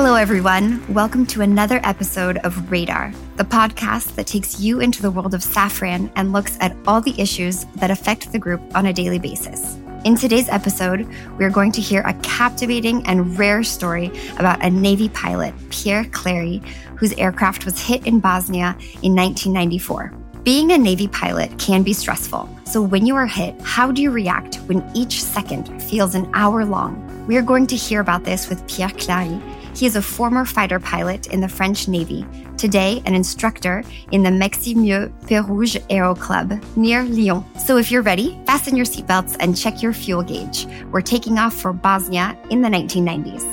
Hello, everyone. Welcome to another episode of Radar, the podcast that takes you into the world of Safran and looks at all the issues that affect the group on a daily basis. In today's episode, we are going to hear a captivating and rare story about a Navy pilot, Pierre Clary, whose aircraft was hit in Bosnia in 1994. Being a Navy pilot can be stressful. So, when you are hit, how do you react when each second feels an hour long? We are going to hear about this with Pierre Clary he is a former fighter pilot in the French Navy, today an instructor in the Meximieux Pérouge Aero Club near Lyon. So if you're ready, fasten your seatbelts and check your fuel gauge. We're taking off for Bosnia in the 1990s.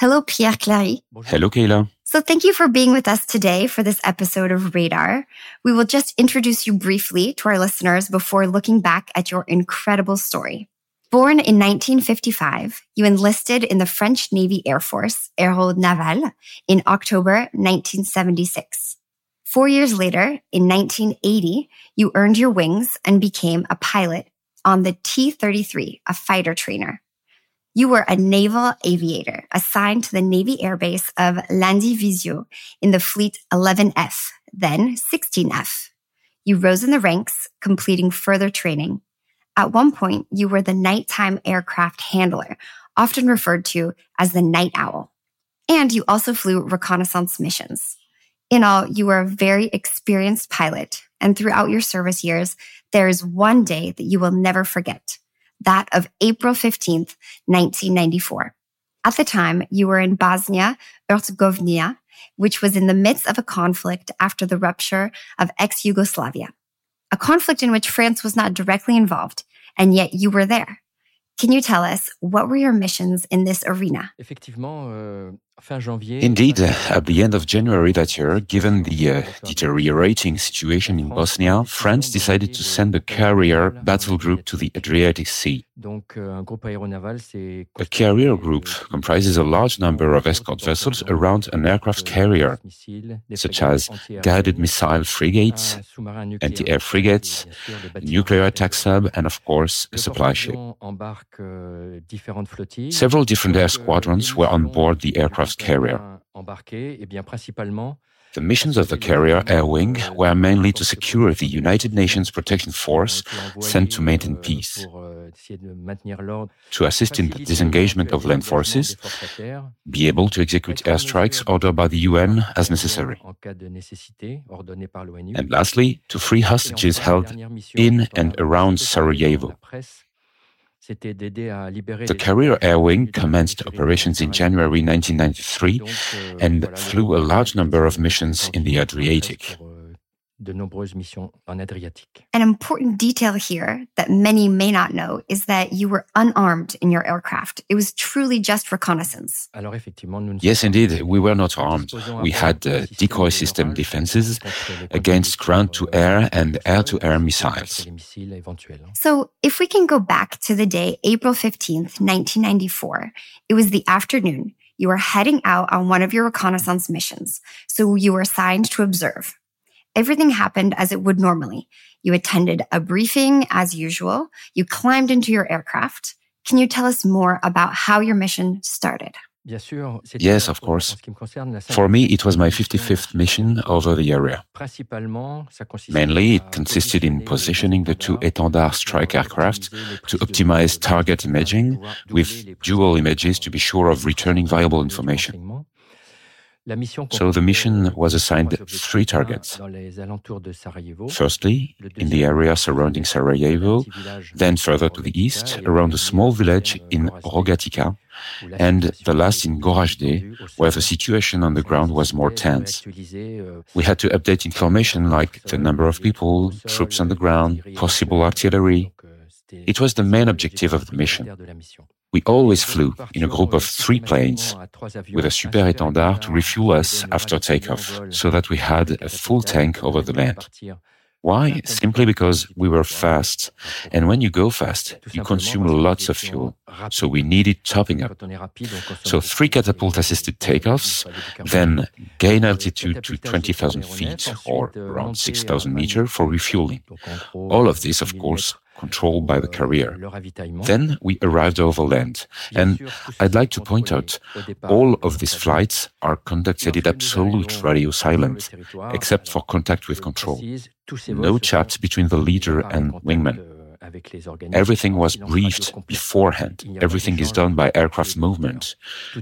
Hello, Pierre Clary. Hello, Kayla. So thank you for being with us today for this episode of Radar. We will just introduce you briefly to our listeners before looking back at your incredible story. Born in 1955, you enlisted in the French Navy Air Force, Aéronaval, in October 1976. Four years later, in 1980, you earned your wings and became a pilot on the T-33, a fighter trainer. You were a naval aviator assigned to the Navy Air Base of Landivisiau in the Fleet 11F, then 16F. You rose in the ranks, completing further training. At one point, you were the nighttime aircraft handler, often referred to as the night owl. And you also flew reconnaissance missions. In all, you were a very experienced pilot. And throughout your service years, there is one day that you will never forget that of April 15th, 1994. At the time, you were in Bosnia Herzegovina, which was in the midst of a conflict after the rupture of ex Yugoslavia, a conflict in which France was not directly involved, and yet you were there. Can you tell us what were your missions in this arena? Euh, Indeed, at the end of January that year, given the uh, deteriorating situation in Bosnia, France decided to send a carrier battle group to the Adriatic Sea. Euh, a carrier group comprises a large number of escort vessels around an aircraft carrier, such as guided missile frigates, anti-air frigates, nuclear attack sub, and of course, a supply ship. Euh, Several different air squadrons were on board the aircraft carrier. Eh the missions of the carrier air wing were mainly to secure the United Nations Protection Force sent to maintain euh, peace, euh, to assist in the disengagement of land forces, be able to execute airstrikes ordered by the UN as necessary, and lastly, to free hostages held in and around Sarajevo. The Carrier Air Wing commenced operations in January 1993 euh, and flew a large number of missions in the Adriatic de nombreuses missions en Adriatique. An important detail here that many may not know is that you were unarmed in your aircraft. It was truly just reconnaissance. Yes, indeed, we were not armed. We had uh, decoy system defenses against ground to air and air to air missiles. So, if we can go back to the day, April 15th, 1994, it was the afternoon. You were heading out on one of your reconnaissance missions. So you were assigned to observe. Everything happened as it would normally. You attended a briefing as usual. You climbed into your aircraft. Can you tell us more about how your mission started? Yes, of course. For me, it was my 55th mission over the area. Mainly, it consisted in positioning the two Étendard strike aircraft to optimize target imaging with dual images to be sure of returning viable information. So the mission was assigned three targets. Firstly, in the area surrounding Sarajevo, then further to the east, around a small village in Rogatica, and the last in Goražde, where the situation on the ground was more tense. We had to update information like the number of people, troops on the ground, possible artillery. It was the main objective of the mission. We always flew in a group of three planes with a super étendard to refuel us after takeoff so that we had a full tank over the land. Why? Simply because we were fast. And when you go fast, you consume lots of fuel. So we needed topping up. So three catapult assisted takeoffs, then gain altitude to 20,000 feet or around 6,000 meters for refueling. All of this, of course, controlled by the carrier. Then we arrived over land. And I'd like to point out, all of these flights are conducted in absolute radio silence, except for contact with control. No chat between the leader and wingman. Everything was briefed beforehand. Everything is done by aircraft movement.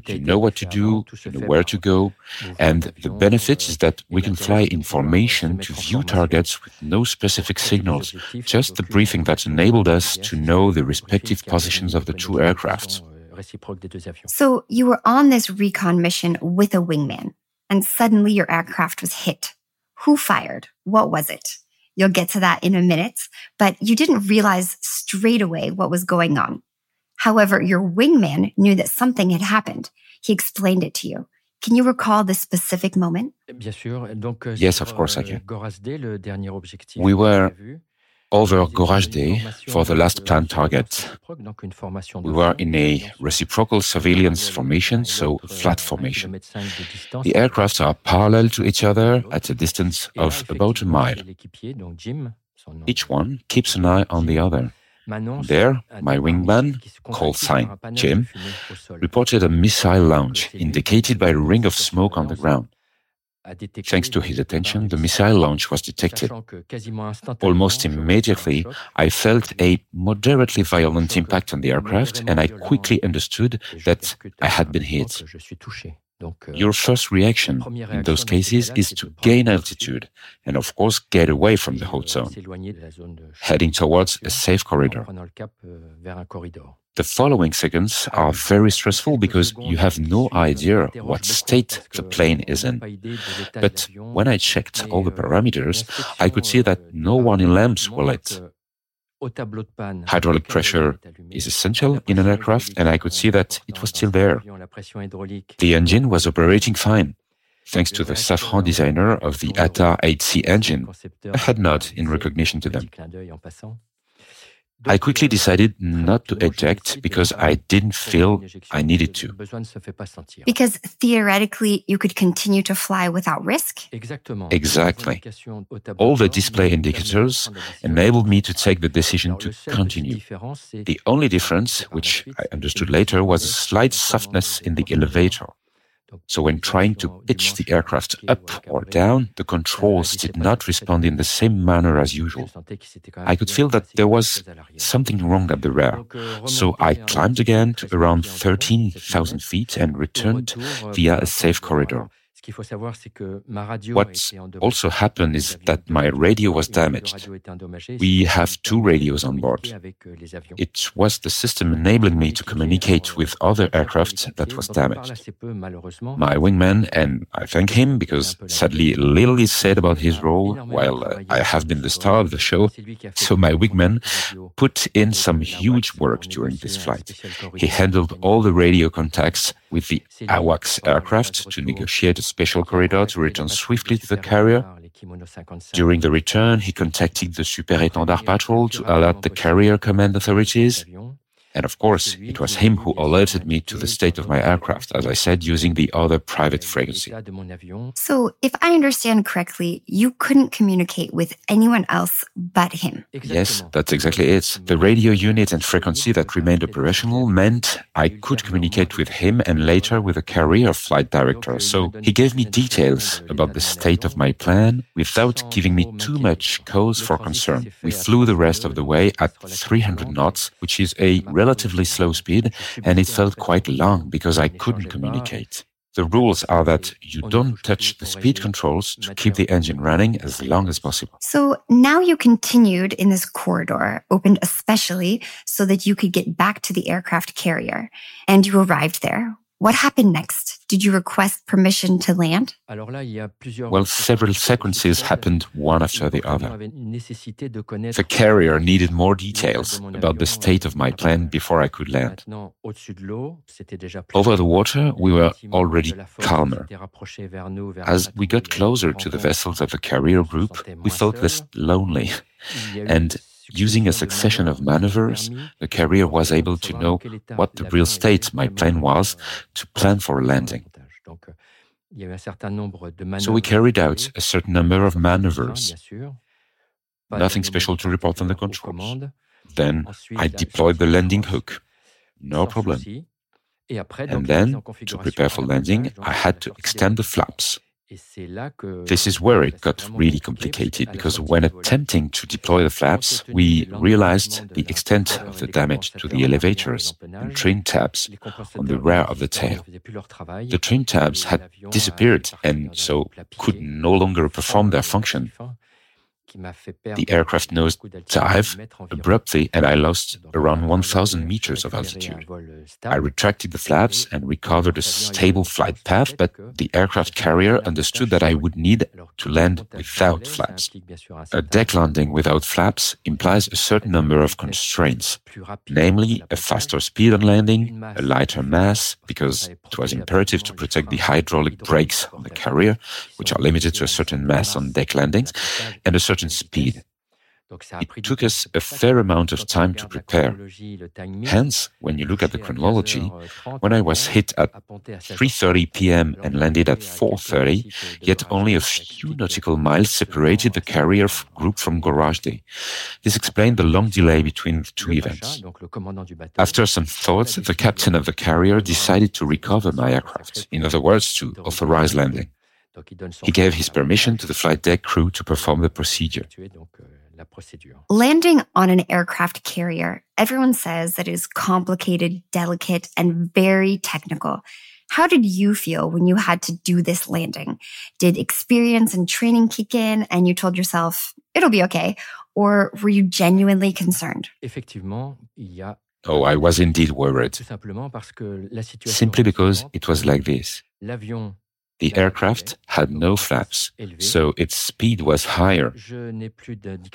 You know what to do, you know where to go, and the benefit is that we can fly in formation to view targets with no specific signals, just the briefing that enabled us to know the respective positions of the two aircraft. So you were on this recon mission with a wingman, and suddenly your aircraft was hit. Who fired? What was it? You'll get to that in a minute, but you didn't realize straight away what was going on. However, your wingman knew that something had happened. He explained it to you. Can you recall the specific moment? Euh, yes, of course I can. We were over Goražde for the last planned target. We were in a reciprocal surveillance formation, so flat formation. The aircrafts are parallel to each other at a distance of about a mile. Each one keeps an eye on the other. There, my wingman, called sign Jim, reported a missile launch indicated by a ring of smoke on the ground. Thanks to his attention, the missile launch was detected. Almost immediately, I felt a moderately violent impact on the aircraft, and I quickly understood that I had been hit. Your first reaction in those cases is to gain altitude and, of course, get away from the hot zone, heading towards a safe corridor. The following seconds are very stressful because you have no idea what state the plane is in. But when I checked all the parameters, I could see that no warning lamps were lit. Hydraulic pressure is essential in an aircraft, and I could see that it was still there. The engine was operating fine, thanks to the Safran designer of the Atar 8C engine, a head nod in recognition to them. I quickly decided not to eject because I didn't feel I needed to. Because theoretically, you could continue to fly without risk? Exactly. All the display indicators enabled me to take the decision to continue. The only difference, which I understood later, was a slight softness in the elevator. So when trying to pitch the aircraft up or down, the controls did not respond in the same manner as usual. I could feel that there was something wrong at the rear. So I climbed again to around 13,000 feet and returned via a safe corridor. What also happened is that my radio was damaged. We have two radios on board. Euh, it was the system enabling me to communicate with other aircraft that was damaged. My wingman, and I thank him because sadly little is said about his role while uh, I have been the star of the show. So my wingman put in some huge work during this flight. He handled all the radio contacts with the AWACS aircraft to negotiate a special corridor to return swiftly to the carrier. During the return, he contacted the Super Étendard patrol to alert the carrier command authorities. And of course, it was him who alerted me to the state of my aircraft, as I said, using the other private frequency. So, if I understand correctly, you couldn't communicate with anyone else but him. Yes, that's exactly it. The radio unit and frequency that remained operational meant I could communicate with him and later with a carrier flight director. So, he gave me details about the state of my plan without giving me too much cause for concern. We flew the rest of the way at 300 knots, which is a relatively slow speed, and it felt quite long because I couldn't communicate. The rules are that you don't touch the speed controls to keep the engine running as long as possible. So now you continued in this corridor, opened especially so that you could get back to the aircraft carrier, and you arrived there. What happened next? Did you request permission to land? Well, several sequences happened one after the other. The carrier needed more details about the state of my plane before I could land. Over the water, we were already calmer. As we got closer to the vessels of the carrier group, we felt less lonely. And Using a succession of maneuvers, the carrier was able to know what the real state my plane was to plan for a landing. So we carried out a certain number of maneuvers. Nothing special to report on the controls. Then I deployed the landing hook. No problem. And then, to prepare for landing, I had to extend the flaps. This is where it got really complicated because when attempting to deploy the flaps, we realized the extent of the damage to the elevators and trim tabs on the rear of the tail. The trim tabs had disappeared and so could no longer perform their function. The aircraft nose dive abruptly and I lost around 1,000 meters of altitude. I retracted the flaps and recovered a stable flight path, but the aircraft carrier understood that I would need to land without flaps. A deck landing without flaps implies a certain number of constraints, namely a faster speed on landing, a lighter mass, because it was imperative to protect the hydraulic brakes on the carrier, which are limited to a certain mass on deck landings, and a certain certain speed. It took us a fair amount of time to prepare. Hence, when you look at the chronology, when I was hit at 3:30 p.m. and landed at 4:30, yet only a few nautical miles separated the carrier group from Goražde. This explained the long delay between the two events. After some thoughts, the captain of the carrier decided to recover my aircraft, in other words, to authorize landing. He gave his permission to the flight deck crew to perform the procedure. Landing on an aircraft carrier, everyone says that it is complicated, delicate, and very technical. How did you feel when you had to do this landing? Did experience and training kick in and you told yourself, it'll be okay? Or were you genuinely concerned? Oh, I was indeed worried. Simply because it was like this. The aircraft had no flaps, so its speed was higher.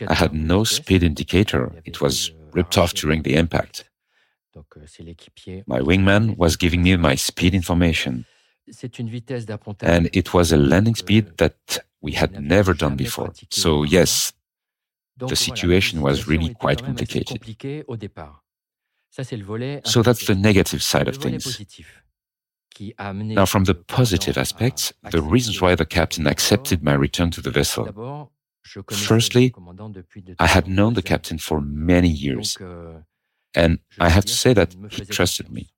I had no speed indicator. It was ripped off during the impact. My wingman was giving me my speed information. And it was a landing speed that we had never done before. So, yes, the situation was really quite complicated. So, that's the negative side of things. Now, from the positive aspects, the reasons why the captain accepted my return to the vessel. Firstly, I had known the captain for many years, and I have to say that he trusted me.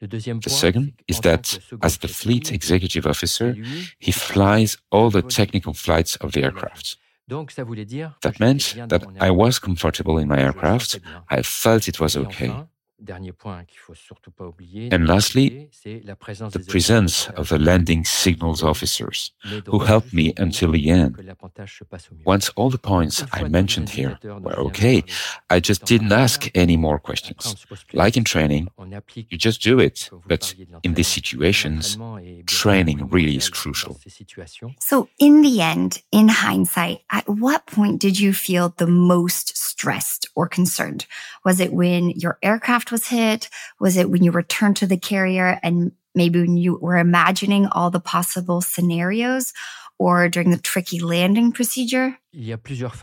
The second is that, as the fleet executive officer, he flies all the technical flights of the aircraft. That meant that I was comfortable in my aircraft, I felt it was okay, and lastly, the presence of the landing signals officers who helped me until the end. Once all the points I mentioned here were okay, I just didn't ask any more questions. Like in training, you just do it. But in these situations, training really is crucial. So, in the end, in hindsight, at what point did you feel the most stressed or concerned? Was it when your aircraft was hit? Was it when you returned to the carrier and maybe when you were imagining all the possible scenarios or during the tricky landing procedure?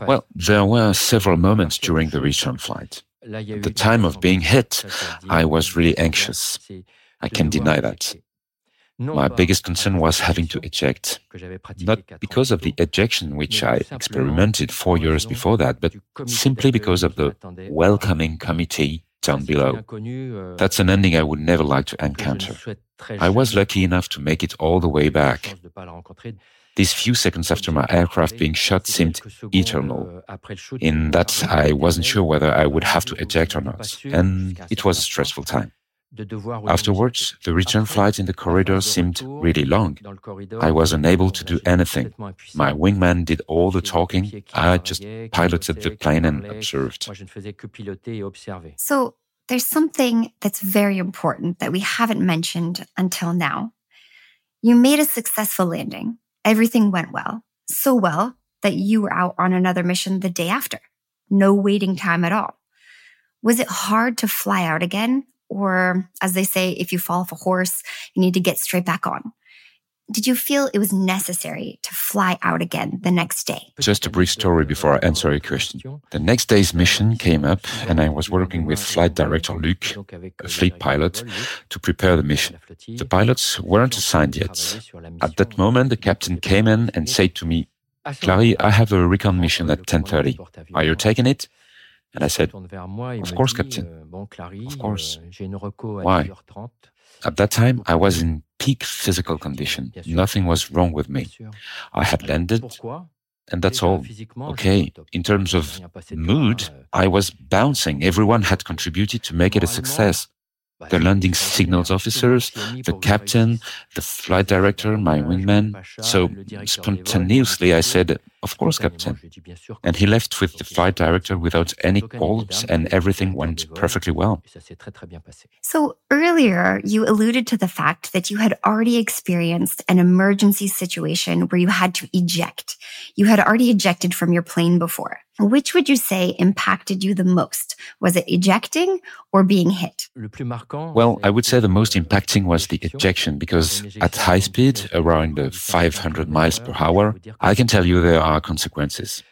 Well, there were several moments during the return flight. At the time of being hit, I was really anxious. I can deny that. My biggest concern was having to eject, not because of the ejection which I experimented four years before that, but simply because of the welcoming committee down below. Euh, That's an ending I would never like to encounter. I was lucky enough to make it all the way back. These few seconds after my aircraft being shot seemed eternal, euh, in that I wasn't sure whether I would have to eject or not, and it was a stressful time. Afterwards, the return flight in the corridor seemed really long. I was unable to do anything. My wingman did all the talking. I just piloted the plane and observed. So, there's something that's very important that we haven't mentioned until now. You made a successful landing. Everything went well. So well that you were out on another mission the day after. No waiting time at all. Was it hard to fly out again? Or, as they say, if you fall off a horse, you need to get straight back on. Did you feel it was necessary to fly out again the next day? Just a brief story before I answer your question. The next day's mission came up, and I was working with Flight Director Luc, a fleet pilot, to prepare the mission. The pilots weren't assigned yet. At that moment, the captain came in and said to me, Clary, I have a recon mission at 10.30. Are you taking it? And I said, Of course, Captain. Of course. Why? At that time, I was in peak physical condition. Nothing was wrong with me. I had landed, and that's all. Okay, in terms of mood, I was bouncing. Everyone had contributed to make it a success the landing signals officers, the captain, the flight director, my wingman. So spontaneously I said, Of course, Captain. And he left with the flight director without any calls, and everything went perfectly well. So earlier, you alluded to the fact that you had already experienced an emergency situation where you had to eject. You had already ejected from your plane before. Which would you say impacted you the most? Was it ejecting or being hit? Well, I would say the most impacting was the ejection because at high speed, around 500 miles per hour, I can tell you there are consequences.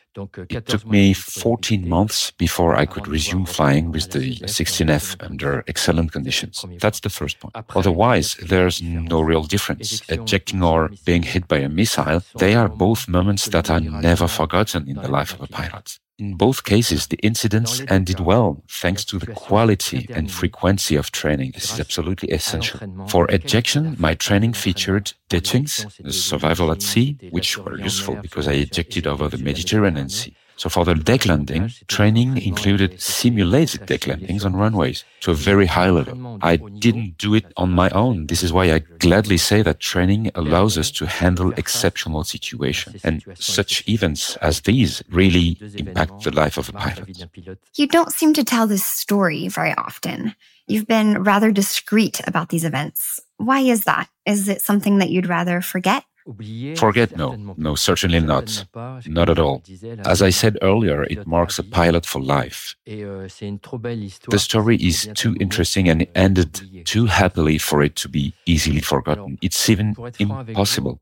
It took me 14 months before I could resume flying with the 16F under excellent conditions. That's the first point. Otherwise, there's no real difference. Ejecting or being hit by a missile, they are both moments that are never forgotten in the life of a pilot. In both cases, the incidents ended well thanks to the quality and frequency of training. This is absolutely essential. For ejection, my training featured ditchings, survival at sea, which were useful because I ejected over the Mediterranean Sea. So for the deck landing, training included simulated deck landings on runways to a very high level. I didn't do it on my own. This is why I gladly say that training allows us to handle exceptional situations. And such events as these really impact the life of a pilot. You don't seem to tell this story very often. You've been rather discreet about these events. Why is that? Is it something that you'd rather forget? Forget no, no, certainly not. Not at all. As I said earlier, it marks a pilot for life. Euh, the story is too interesting and ended too happily for it to be easily forgotten. It's even impossible.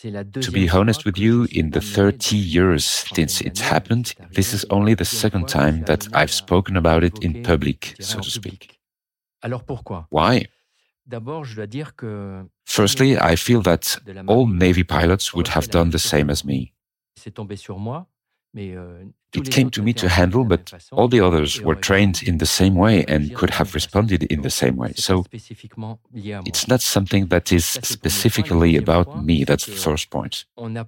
To be honest with you, in the 30 years since it happened, this is only the second time that I've spoken about it in public, so to speak. Why? Firstly, I feel that all Navy pilots would have done the same as me. Euh, it came to me to handle, but all the others were trained in the same way and could have responded in the same way. So it's not something that is specifically about me. That's the first point. The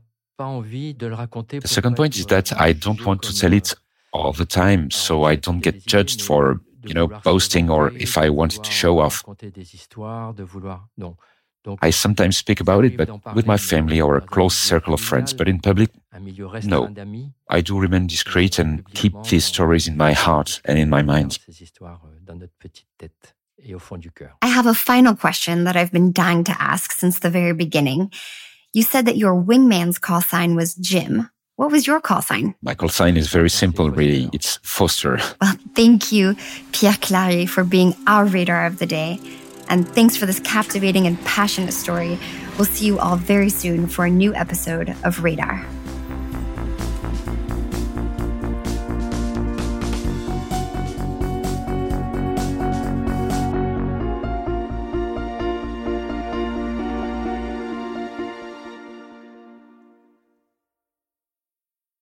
second point is that I don't want to tell it all the time, so I don't get judged for you know, boasting or if I wanted to show off. I sometimes speak about it, but with my family or a close circle of friends. But in public, no. I do remain discreet and keep these stories in my heart and in my mind. I have a final question that I've been dying to ask since the very beginning. You said that your wingman's call sign was Jim. What was your call sign? My call sign is very simple, really. It's Foster. Well, thank you, Pierre Clary, for being our radar of the day. And thanks for this captivating and passionate story. We'll see you all very soon for a new episode of Radar.